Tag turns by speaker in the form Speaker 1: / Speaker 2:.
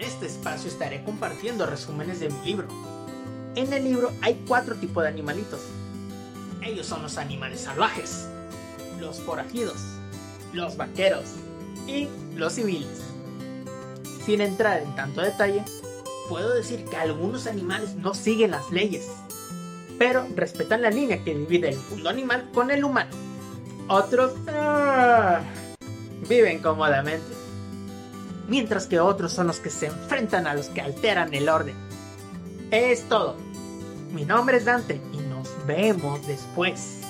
Speaker 1: En este espacio estaré compartiendo resúmenes de mi libro. En el libro hay cuatro tipos de animalitos. Ellos son los animales salvajes, los forajidos, los vaqueros y los civiles. Sin entrar en tanto detalle, puedo decir que algunos animales no siguen las leyes, pero respetan la línea que divide el mundo animal con el humano. Otros ah, viven cómodamente, mientras que otros son los que se enfrentan a los que alteran el orden. Es todo. Mi nombre es Dante y nos vemos después.